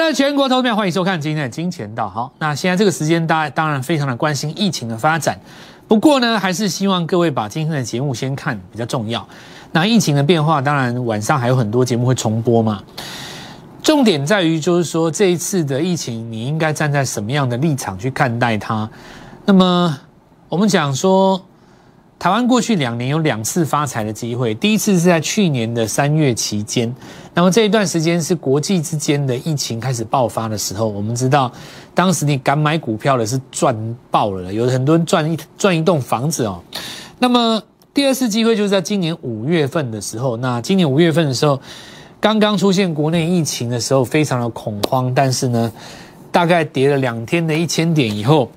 的，全国投票，欢迎收看今天的金钱道。好，那现在这个时间，大家当然非常的关心疫情的发展。不过呢，还是希望各位把今天的节目先看比较重要。那疫情的变化，当然晚上还有很多节目会重播嘛。重点在于，就是说这一次的疫情，你应该站在什么样的立场去看待它？那么我们讲说。台湾过去两年有两次发财的机会，第一次是在去年的三月期间，那么这一段时间是国际之间的疫情开始爆发的时候，我们知道当时你敢买股票的是赚爆了，有很多人赚一赚一栋房子哦。那么第二次机会就是在今年五月份的时候，那今年五月份的时候，刚刚出现国内疫情的时候，非常的恐慌，但是呢，大概跌了两天的一千点以后。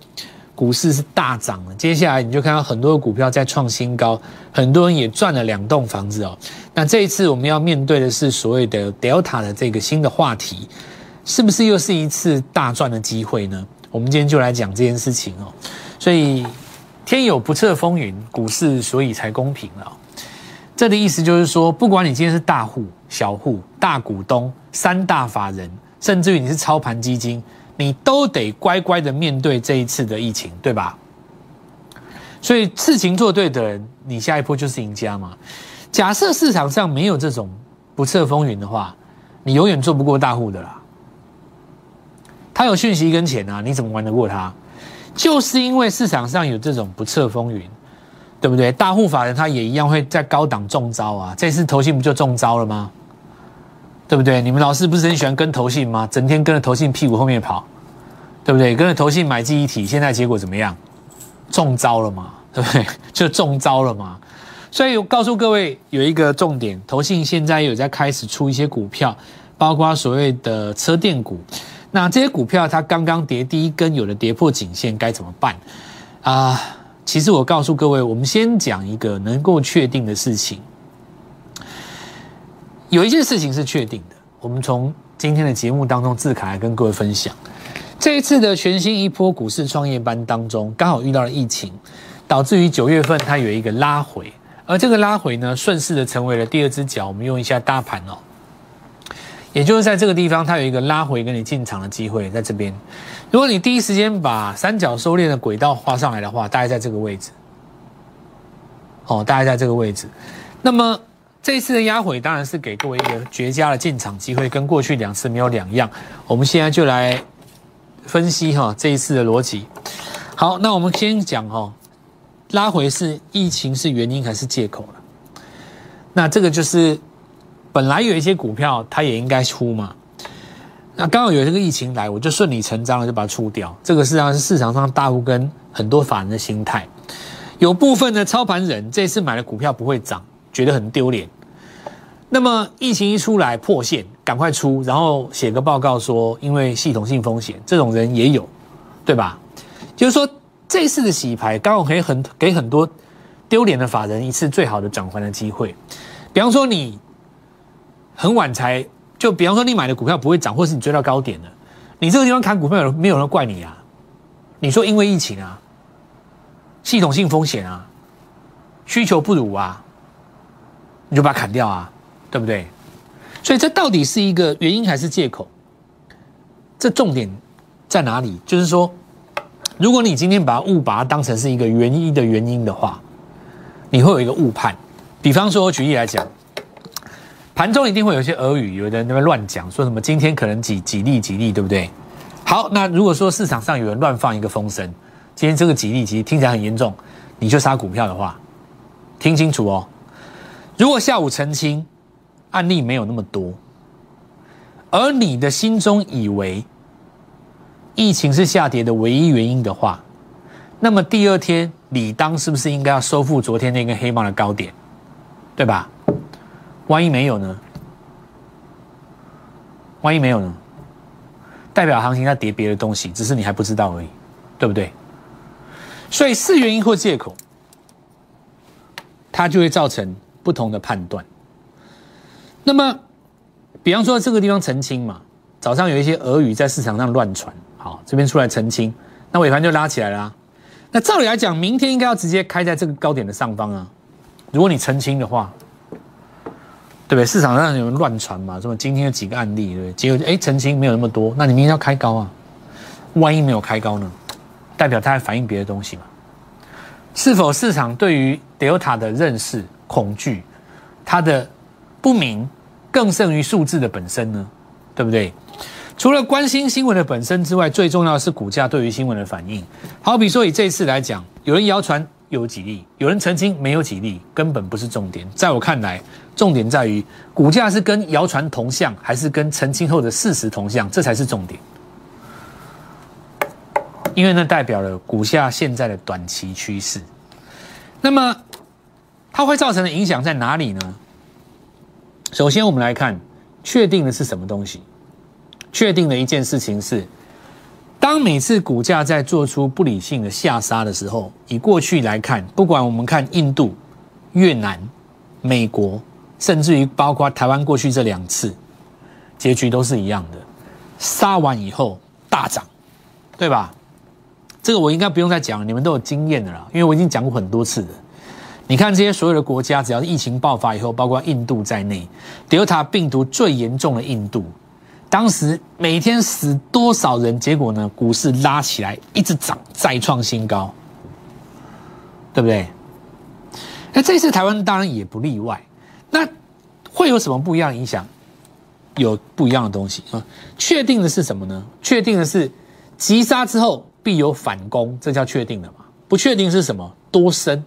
股市是大涨了，接下来你就看到很多的股票在创新高，很多人也赚了两栋房子哦。那这一次我们要面对的是所谓的 Delta 的这个新的话题，是不是又是一次大赚的机会呢？我们今天就来讲这件事情哦。所以天有不测风云，股市所以才公平了。这的意思就是说，不管你今天是大户、小户、大股东、三大法人，甚至于你是操盘基金。你都得乖乖的面对这一次的疫情，对吧？所以事情做对的人，你下一波就是赢家嘛。假设市场上没有这种不测风云的话，你永远做不过大户的啦。他有讯息跟钱啊，你怎么玩得过他？就是因为市场上有这种不测风云，对不对？大户法人他也一样会在高档中招啊。这次投信不就中招了吗？对不对？你们老师不是很喜欢跟投信吗？整天跟着投信屁股后面跑，对不对？跟着投信买记忆体，现在结果怎么样？中招了嘛？对不对？就中招了嘛？所以我告诉各位有一个重点，投信现在有在开始出一些股票，包括所谓的车电股。那这些股票它刚刚跌第一根，有的跌破颈线，该怎么办啊？其实我告诉各位，我们先讲一个能够确定的事情。有一件事情是确定的，我们从今天的节目当中志凯来跟各位分享，这一次的全新一波股市创业班当中，刚好遇到了疫情，导致于九月份它有一个拉回，而这个拉回呢，顺势的成为了第二只脚。我们用一下大盘哦，也就是在这个地方，它有一个拉回跟你进场的机会，在这边。如果你第一时间把三角收敛的轨道画上来的话，大概在这个位置，哦，大概在这个位置，那么。这一次的压回当然是给各位一个绝佳的进场机会，跟过去两次没有两样。我们现在就来分析哈这一次的逻辑。好，那我们先讲哈，拉回是疫情是原因还是借口了？那这个就是本来有一些股票它也应该出嘛。那刚好有这个疫情来，我就顺理成章的就把它出掉。这个实际上是市场上大部分很多法人的心态。有部分的操盘人这次买的股票不会涨。觉得很丢脸，那么疫情一出来破线，赶快出，然后写个报告说，因为系统性风险，这种人也有，对吧？就是说这次的洗牌，刚好可以很给很多丢脸的法人一次最好的转还的机会。比方说你很晚才，就比方说你买的股票不会涨，或是你追到高点了，你这个地方砍股票，有没有人怪你啊？你说因为疫情啊，系统性风险啊，需求不如啊？你就把它砍掉啊，对不对？所以这到底是一个原因还是借口？这重点在哪里？就是说，如果你今天把误把它当成是一个原因的原因的话，你会有一个误判。比方说，举例来讲，盘中一定会有一些俄语，有的人那边乱讲，说什么今天可能几几例几例，对不对？好，那如果说市场上有人乱放一个风声，今天这个几例其实听起来很严重，你就杀股票的话，听清楚哦。如果下午澄清，案例没有那么多，而你的心中以为疫情是下跌的唯一原因的话，那么第二天理当是不是应该要收复昨天那根黑棒的高点，对吧？万一没有呢？万一没有呢？代表行情在跌别的东西，只是你还不知道而已，对不对？所以是原因或借口，它就会造成。不同的判断。那么，比方说这个地方澄清嘛，早上有一些俄语在市场上乱传，好，这边出来澄清，那尾盘就拉起来了。那照理来讲，明天应该要直接开在这个高点的上方啊。如果你澄清的话，对不对？市场上有人乱传嘛，什么今天有几个案例，对不对？结果哎，澄清没有那么多，那你明天要开高啊？万一没有开高呢？代表它在反映别的东西嘛？是否市场对于 Delta 的认识恐惧，它的不明更胜于数字的本身呢？对不对？除了关心新闻的本身之外，最重要的是股价对于新闻的反应。好比说以这一次来讲，有人谣传有几例，有人澄清没有几例，根本不是重点。在我看来，重点在于股价是跟谣传同向，还是跟澄清后的事实同向，这才是重点。因为那代表了股价现在的短期趋势。那么，它会造成的影响在哪里呢？首先，我们来看确定的是什么东西。确定的一件事情是，当每次股价在做出不理性的下杀的时候，以过去来看，不管我们看印度、越南、美国，甚至于包括台湾过去这两次，结局都是一样的，杀完以后大涨，对吧？这个我应该不用再讲，你们都有经验的啦，因为我已经讲过很多次了。你看这些所有的国家，只要是疫情爆发以后，包括印度在内，Delta 病毒最严重的印度。当时每天死多少人？结果呢？股市拉起来，一直涨，再创新高，对不对？那这次台湾当然也不例外。那会有什么不一样的影响？有不一样的东西啊？确定的是什么呢？确定的是急杀之后必有反攻，这叫确定的嘛？不确定是什么？多深，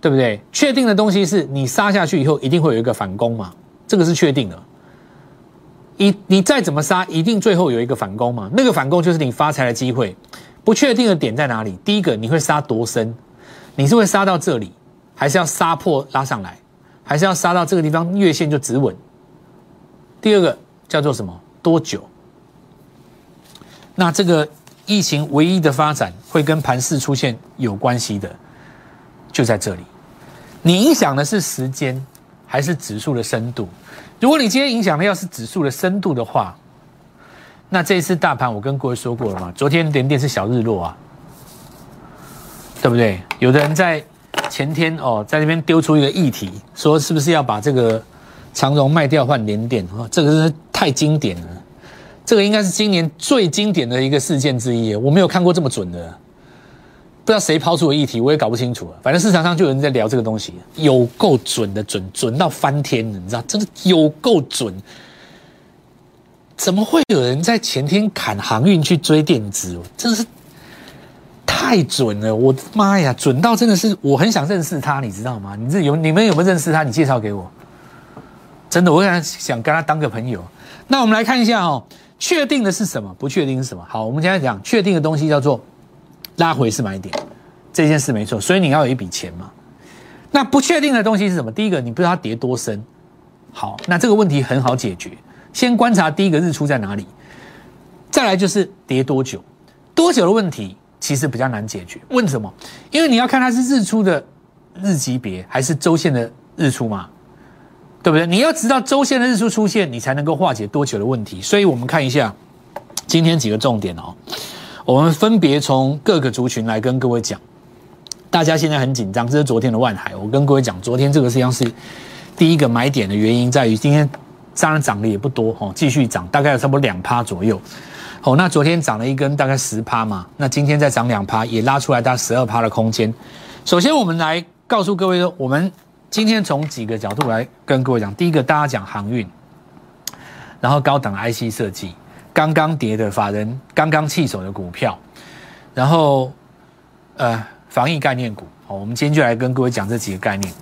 对不对？确定的东西是你杀下去以后一定会有一个反攻嘛？这个是确定的。你你再怎么杀，一定最后有一个反攻嘛？那个反攻就是你发财的机会。不确定的点在哪里？第一个，你会杀多深？你是会杀到这里，还是要杀破拉上来，还是要杀到这个地方月线就止稳？第二个叫做什么？多久？那这个疫情唯一的发展会跟盘势出现有关系的，就在这里。你影响的是时间，还是指数的深度？如果你今天影响的要是指数的深度的话，那这一次大盘我跟各位说过了嘛，昨天连电是小日落啊，对不对？有的人在前天哦，在那边丢出一个议题，说是不是要把这个长荣卖掉换连电？哦，这个是太经典了，这个应该是今年最经典的一个事件之一，我没有看过这么准的。不知道谁抛出的议题，我也搞不清楚。反正市场上就有人在聊这个东西，有够准的，准准到翻天了，你知道，真的有够准。怎么会有人在前天砍航运去追电子？真的是太准了！我的妈呀，准到真的是我很想认识他，你知道吗？你这有你们有没有认识他？你介绍给我。真的，我想想跟他当个朋友。那我们来看一下哦，确定的是什么？不确定是什么？好，我们现在讲确定的东西叫做。拉回是买点，这件事没错，所以你要有一笔钱嘛。那不确定的东西是什么？第一个，你不知道它跌多深。好，那这个问题很好解决，先观察第一个日出在哪里，再来就是跌多久。多久的问题其实比较难解决。问什么？因为你要看它是日出的日级别还是周线的日出嘛，对不对？你要知道周线的日出出现，你才能够化解多久的问题。所以我们看一下今天几个重点哦。我们分别从各个族群来跟各位讲，大家现在很紧张，这是昨天的万海。我跟各位讲，昨天这个实际上是第一个买点的原因，在于今天当然涨的也不多哦，继续涨，大概有差不多两趴左右。好，那昨天涨了一根大概十趴嘛，那今天再涨两趴，也拉出来大概十二趴的空间。首先，我们来告诉各位说，我们今天从几个角度来跟各位讲，第一个，大家讲航运，然后高档 IC 设计。刚刚跌的法人刚刚弃手的股票，然后呃防疫概念股，好，我们今天就来跟各位讲这几个概念。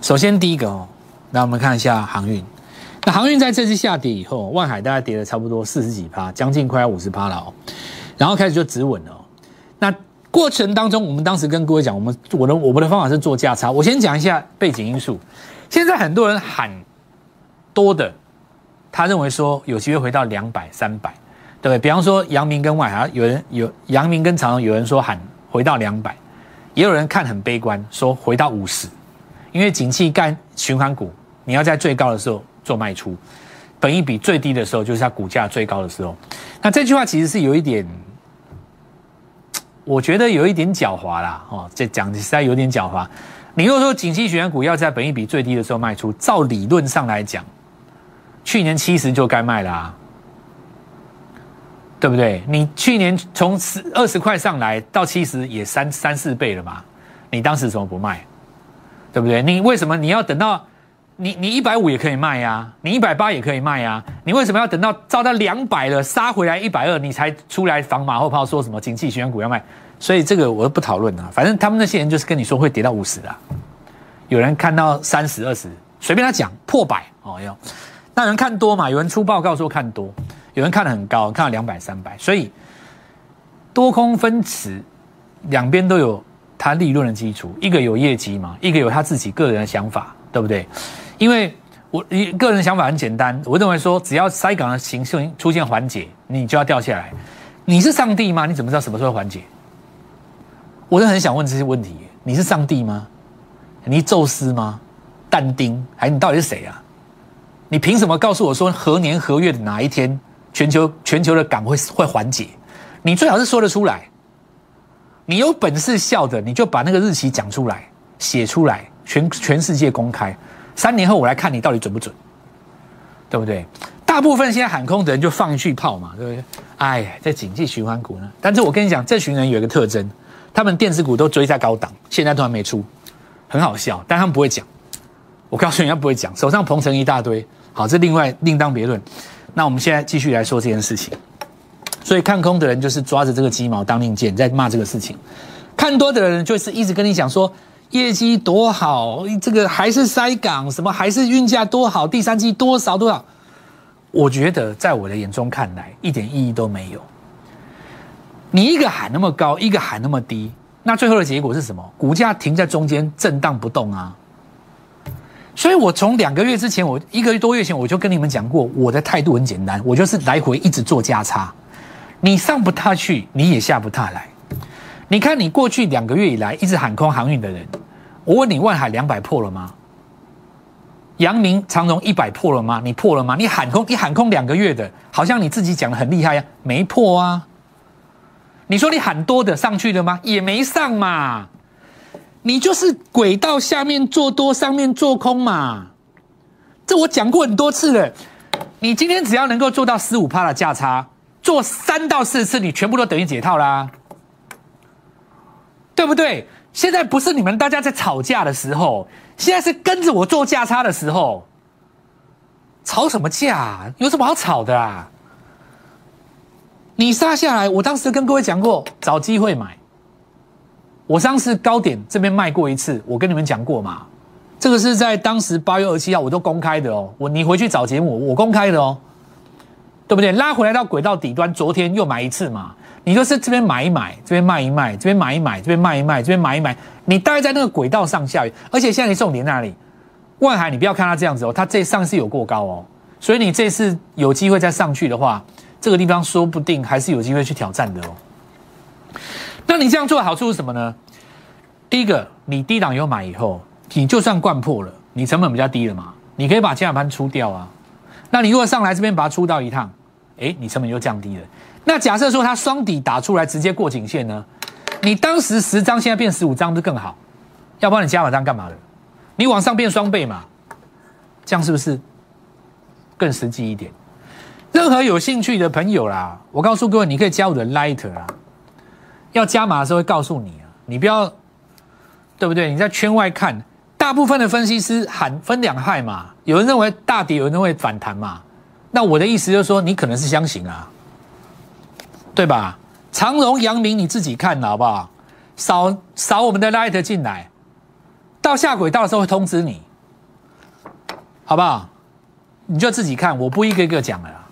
首先第一个哦，那我们看一下航运。那航运在这次下跌以后，万海大概跌了差不多四十几趴，将近快要五十趴了哦。然后开始就止稳了。那过程当中，我们当时跟各位讲，我们我的我们的方法是做价差。我先讲一下背景因素。现在很多人喊多的。他认为说有机会回到两百、三百，对不对？比方说阳明跟外海，有人有阳明跟长荣，有人说喊回到两百，也有人看很悲观，说回到五十，因为景气干循环股，你要在最高的时候做卖出，本一比最低的时候就是它股价最高的时候。那这句话其实是有一点，我觉得有一点狡猾啦，哦，这讲实在有点狡猾。你如果说景气循环股要在本益比最低的时候卖出，照理论上来讲，去年七十就该卖啦，对不对？你去年从十二十块上来到七十，也三三四倍了嘛？你当时怎么不卖？对不对？你为什么你要等到？你你一百五也可以卖呀，你一百八也可以卖呀，你为什么要等到照到两百了杀回来一百二，你才出来防马后炮说什么景气循环股要卖？所以这个我都不讨论了，反正他们那些人就是跟你说会跌到五十的，有人看到三十二十，随便他讲破百哦哟，那人看多嘛，有人出报告说看多，有人看得很高，看到两百三百，所以多空分持，两边都有他利润的基础，一个有业绩嘛，一个有他自己个人的想法，对不对？因为我一个人想法很简单，我认为说，只要塞港的形势出现缓解，你就要掉下来。你是上帝吗？你怎么知道什么时候缓解？我是很想问这些问题。你是上帝吗？你宙斯吗？但丁？还你到底是谁啊？你凭什么告诉我说何年何月的哪一天全球全球的港会会缓解？你最好是说得出来。你有本事笑的，你就把那个日期讲出来，写出来，全全世界公开。三年后我来看你到底准不准，对不对？大部分现在喊空的人就放一句炮嘛，对不对？哎，在经济循环股呢。但是我跟你讲，这群人有一个特征，他们电子股都追在高档，现在都还没出，很好笑。但他们不会讲，我告诉你，他不会讲，手上捧成一大堆。好，这另外另当别论。那我们现在继续来说这件事情。所以看空的人就是抓着这个鸡毛当令箭，在骂这个事情；看多的人就是一直跟你讲说。业绩多好，这个还是塞港，什么还是运价多好，第三季多少多少？我觉得在我的眼中看来，一点意义都没有。你一个喊那么高，一个喊那么低，那最后的结果是什么？股价停在中间震荡不动啊！所以我从两个月之前，我一个多月前我就跟你们讲过，我的态度很简单，我就是来回一直做价差，你上不踏去，你也下不踏来。你看，你过去两个月以来一直喊空航运的人，我问你，万海两百破了吗？阳明长荣一百破了吗？你破了吗？你喊空，你喊空两个月的，好像你自己讲的很厉害呀，没破啊。你说你喊多的上去了吗？也没上嘛。你就是轨道下面做多，上面做空嘛。这我讲过很多次了。你今天只要能够做到十五趴的价差，做三到四次，你全部都等于解套啦。对不对？现在不是你们大家在吵架的时候，现在是跟着我做价差的时候。吵什么架？有什么好吵的啊？你杀下来，我当时跟各位讲过，找机会买。我上次高点这边卖过一次，我跟你们讲过嘛。这个是在当时八月二十七号，我都公开的哦。我你回去找节目，我公开的哦，对不对？拉回来到轨道底端，昨天又买一次嘛。你就是这边买一买，这边卖一卖，这边买一买，这边卖一卖，这边买一买，你大概在那个轨道上下，而且现在你重点那里，万海，你不要看它这样子哦，它这上次有过高哦，所以你这次有机会再上去的话，这个地方说不定还是有机会去挑战的哦。那你这样做的好处是什么呢？第一个，你低档有买以后，你就算灌破了，你成本比较低了嘛，你可以把加码盘出掉啊。那你如果上来这边把它出到一趟，哎，你成本又降低了。那假设说它双底打出来直接过颈线呢？你当时十张现在变十五张不是更好？要不然你加码张干嘛的？你往上变双倍嘛？这样是不是更实际一点？任何有兴趣的朋友啦，我告诉各位，你可以加我的 Lighter 啊。要加码的时候会告诉你啊，你不要对不对？你在圈外看，大部分的分析师喊分两害嘛，有人认为大跌，有人认为反弹嘛。那我的意思就是说，你可能是相信啊。对吧？长荣、阳明，你自己看好不好？扫扫我们的 light 进来，到下轨道的时候会通知你，好不好？你就自己看，我不一个一个讲了啦。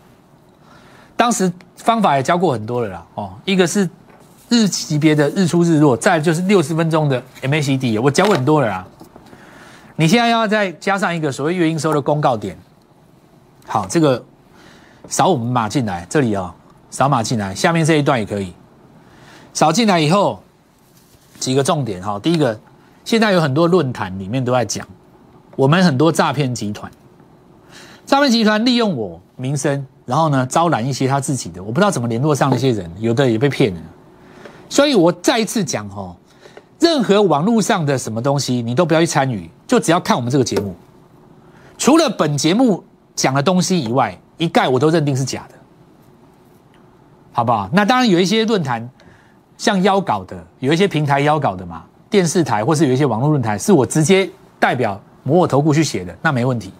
当时方法也教过很多了啦。哦，一个是日级别的日出日落，再就是六十分钟的 MACD，我教很多了啦。你现在要再加上一个所谓月营收的公告点，好，这个扫我们码进来这里哦。扫码进来，下面这一段也可以扫进来以后，几个重点哈。第一个，现在有很多论坛里面都在讲，我们很多诈骗集团，诈骗集团利用我名声，然后呢招揽一些他自己的，我不知道怎么联络上那些人，有的也被骗了。所以我再一次讲哦，任何网络上的什么东西，你都不要去参与，就只要看我们这个节目。除了本节目讲的东西以外，一概我都认定是假的，好不好？那当然有一些论坛像邀稿的，有一些平台邀稿的嘛，电视台或是有一些网络论坛，是我直接代表摩尔投顾去写的，那没问题。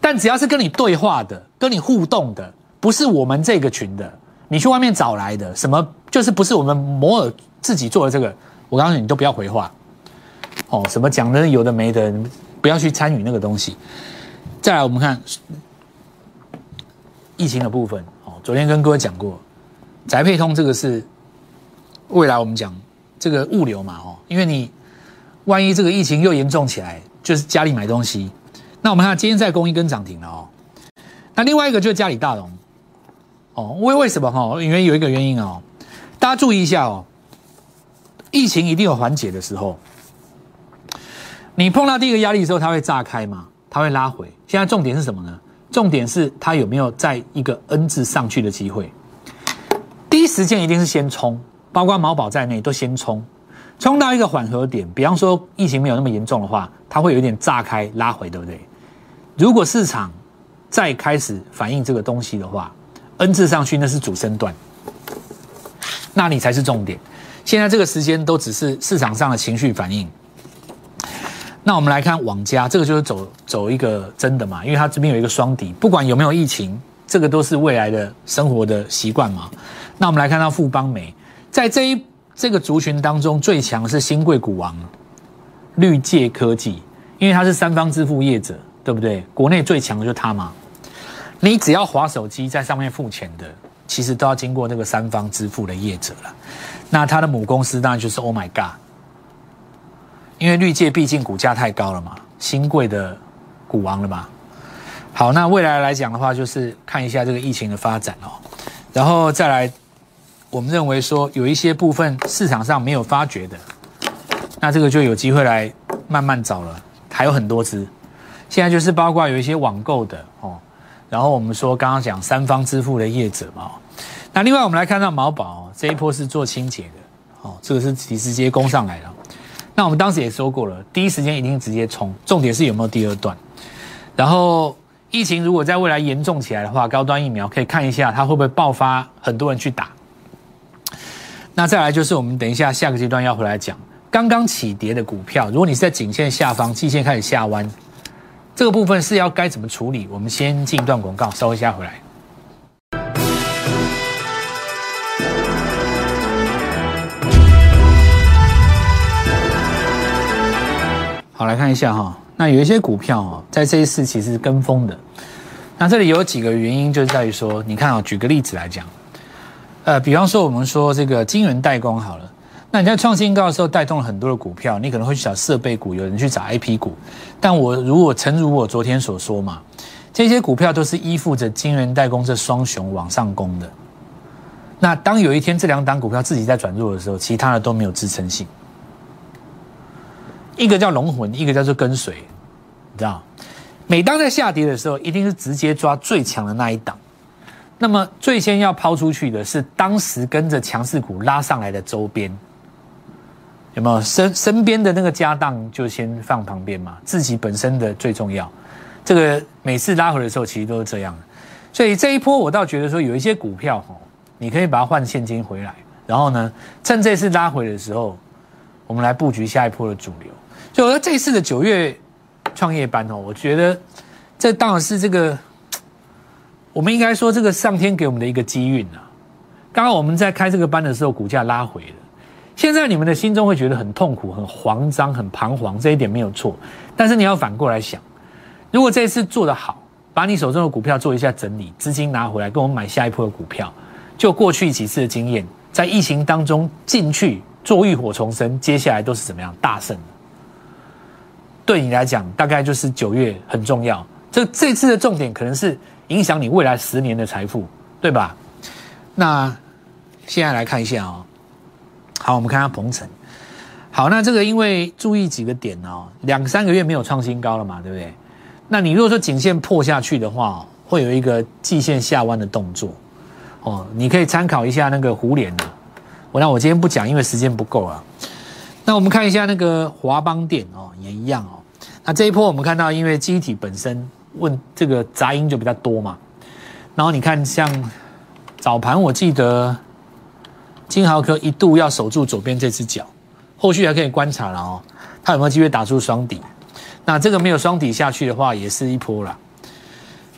但只要是跟你对话的、跟你互动的，不是我们这个群的，你去外面找来的，什么就是不是我们摩尔自己做的这个，我告诉你，你都不要回话。哦，什么讲的有的没的，不要去参与那个东西。再来，我们看疫情的部分。哦，昨天跟各位讲过，宅配通这个是未来我们讲这个物流嘛，哦，因为你万一这个疫情又严重起来，就是家里买东西。那我们看今天在公益跟涨停了哦。那另外一个就是家里大龙，哦，为为什么哈？因为有一个原因哦，大家注意一下哦，疫情一定有缓解的时候，你碰到第一个压力的时候，它会炸开嘛，它会拉回。现在重点是什么呢？重点是它有没有在一个 N 字上去的机会？第一时间一定是先冲，包括毛宝在内都先冲。冲到一个缓和点，比方说疫情没有那么严重的话，它会有一点炸开拉回，对不对？如果市场再开始反映这个东西的话，N 字上去那是主升段，那你才是重点。现在这个时间都只是市场上的情绪反应。那我们来看网家，这个就是走走一个真的嘛，因为它这边有一个双底，不管有没有疫情，这个都是未来的生活的习惯嘛。那我们来看到富邦美，在这一。这个族群当中最强是新贵股王绿界科技，因为它是三方支付业者，对不对？国内最强的就是它嘛。你只要划手机在上面付钱的，其实都要经过那个三方支付的业者了。那它的母公司当然就是 Oh My God，因为绿界毕竟股价太高了嘛，新贵的股王了嘛。好，那未来来讲的话，就是看一下这个疫情的发展哦，然后再来。我们认为说有一些部分市场上没有发掘的，那这个就有机会来慢慢找了，还有很多只。现在就是包括有一些网购的哦，然后我们说刚刚讲三方支付的业者嘛，那另外我们来看到毛宝这一波是做清洁的，哦，这个是直接攻上来了。那我们当时也说过了，第一时间一定直接冲，重点是有没有第二段。然后疫情如果在未来严重起来的话，高端疫苗可以看一下它会不会爆发，很多人去打。那再来就是我们等一下下个阶段要回来讲，刚刚起跌的股票，如果你是在颈线下方，季线开始下弯，这个部分是要该怎么处理？我们先进一段广告，稍微一下回来。好，来看一下哈，那有一些股票哦，在这一次其实是跟风的，那这里有几个原因，就是在于说，你看啊，举个例子来讲。呃，比方说我们说这个金圆代工好了，那你在创新高的时候带动了很多的股票，你可能会去找设备股，有人去找 IP 股，但我如果诚如我昨天所说嘛，这些股票都是依附着晶圆代工这双雄往上攻的。那当有一天这两档股票自己在转弱的时候，其他的都没有支撑性。一个叫龙魂，一个叫做跟随，你知道？每当在下跌的时候，一定是直接抓最强的那一档。那么最先要抛出去的是当时跟着强势股拉上来的周边，有没有身身边的那个家当就先放旁边嘛？自己本身的最重要。这个每次拉回的时候其实都是这样，所以这一波我倒觉得说有一些股票哦，你可以把它换现金回来，然后呢，趁这次拉回的时候，我们来布局下一波的主流。就我说这次的九月创业班哦，我觉得这当然是这个。我们应该说，这个上天给我们的一个机运啊。刚刚我们在开这个班的时候，股价拉回了。现在你们的心中会觉得很痛苦、很慌张、很彷徨，这一点没有错。但是你要反过来想，如果这一次做得好，把你手中的股票做一下整理，资金拿回来，跟我们买下一波的股票，就过去几次的经验，在疫情当中进去做浴火重生，接下来都是怎么样大胜？对你来讲，大概就是九月很重要。这这次的重点可能是。影响你未来十年的财富，对吧？那现在来看一下哦。好，我们看下鹏程。好，那这个因为注意几个点哦，两三个月没有创新高了嘛，对不对？那你如果说颈线破下去的话，会有一个季线下弯的动作哦。你可以参考一下那个胡联的我那我今天不讲，因为时间不够啊。那我们看一下那个华邦电哦，也一样哦。那这一波我们看到，因为机体本身问这个杂音就比较多嘛。然后你看，像早盘我记得金豪科一度要守住左边这只脚，后续还可以观察了哦，它有没有机会打出双底？那这个没有双底下去的话，也是一波了。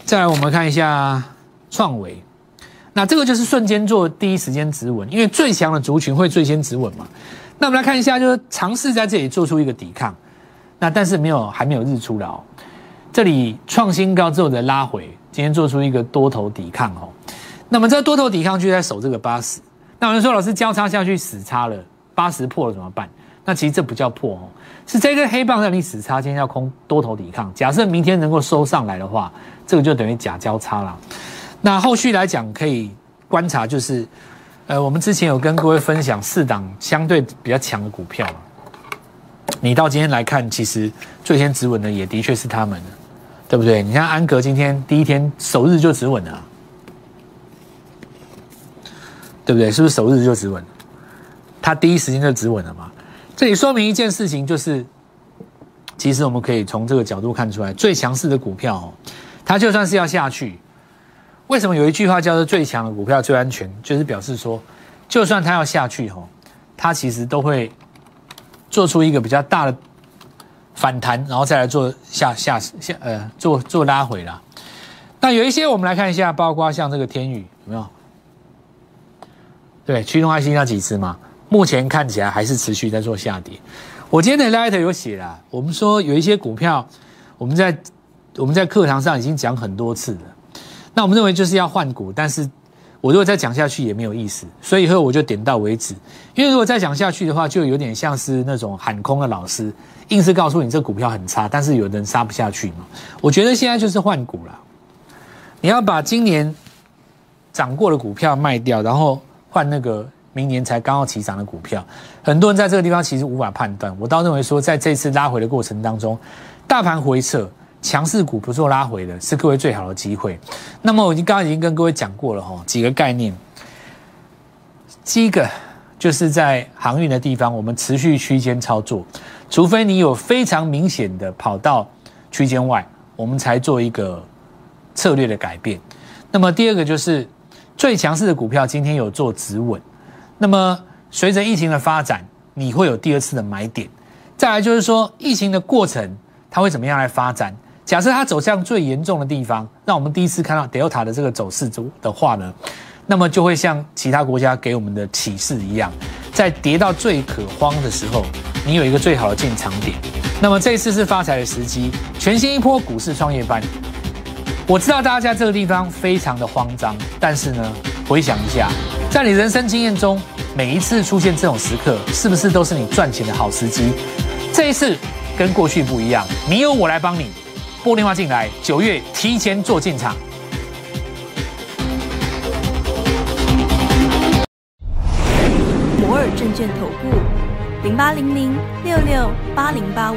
再来我们看一下创维。那这个就是瞬间做第一时间止稳，因为最强的族群会最先止稳嘛。那我们来看一下，就是尝试在这里做出一个抵抗，那但是没有还没有日出了哦。这里创新高之后的拉回，今天做出一个多头抵抗哦。那么这个多头抵抗就在守这个八十。那有人说老师交叉下去死叉了，八十破了怎么办？那其实这不叫破哦，是这根黑棒让你死叉，今天要空多头抵抗。假设明天能够收上来的话，这个就等于假交叉了。那后续来讲，可以观察，就是，呃，我们之前有跟各位分享四档相对比较强的股票，你到今天来看，其实最先止稳的也的确是他们，对不对？你看安格今天第一天首日就止稳了，对不对？是不是首日就止稳？它第一时间就止稳了嘛？这里说明一件事情，就是其实我们可以从这个角度看出来，最强势的股票，它就算是要下去。为什么有一句话叫做“最强的股票最安全”？就是表示说，就算它要下去吼，它其实都会做出一个比较大的反弹，然后再来做下下下呃做做拉回啦。那有一些我们来看一下，包括像这个天宇有没有？对，驱动 IC 那几只嘛，目前看起来还是持续在做下跌。我今天的 light 有写啦，我们说有一些股票，我们在我们在课堂上已经讲很多次了。那我们认为就是要换股，但是我如果再讲下去也没有意思，所以以后我就点到为止。因为如果再讲下去的话，就有点像是那种喊空的老师，硬是告诉你这股票很差，但是有人杀不下去嘛。我觉得现在就是换股了，你要把今年涨过的股票卖掉，然后换那个明年才刚要起涨的股票。很多人在这个地方其实无法判断。我倒认为说，在这次拉回的过程当中，大盘回撤。强势股不做拉回的是各位最好的机会。那么我已经刚刚已经跟各位讲过了哈，几个概念。第一个就是在航运的地方，我们持续区间操作，除非你有非常明显的跑到区间外，我们才做一个策略的改变。那么第二个就是最强势的股票今天有做止稳。那么随着疫情的发展，你会有第二次的买点。再来就是说疫情的过程，它会怎么样来发展？假设它走向最严重的地方，让我们第一次看到 Delta 的这个走势图的话呢，那么就会像其他国家给我们的启示一样，在跌到最可慌的时候，你有一个最好的进场点。那么这一次是发财的时机，全新一波股市创业班。我知道大家在这个地方非常的慌张，但是呢，回想一下，在你人生经验中，每一次出现这种时刻，是不是都是你赚钱的好时机？这一次跟过去不一样，你有我来帮你。拨电话进来，九月提前做进场。摩尔证券投顾零八零零六六八零八五。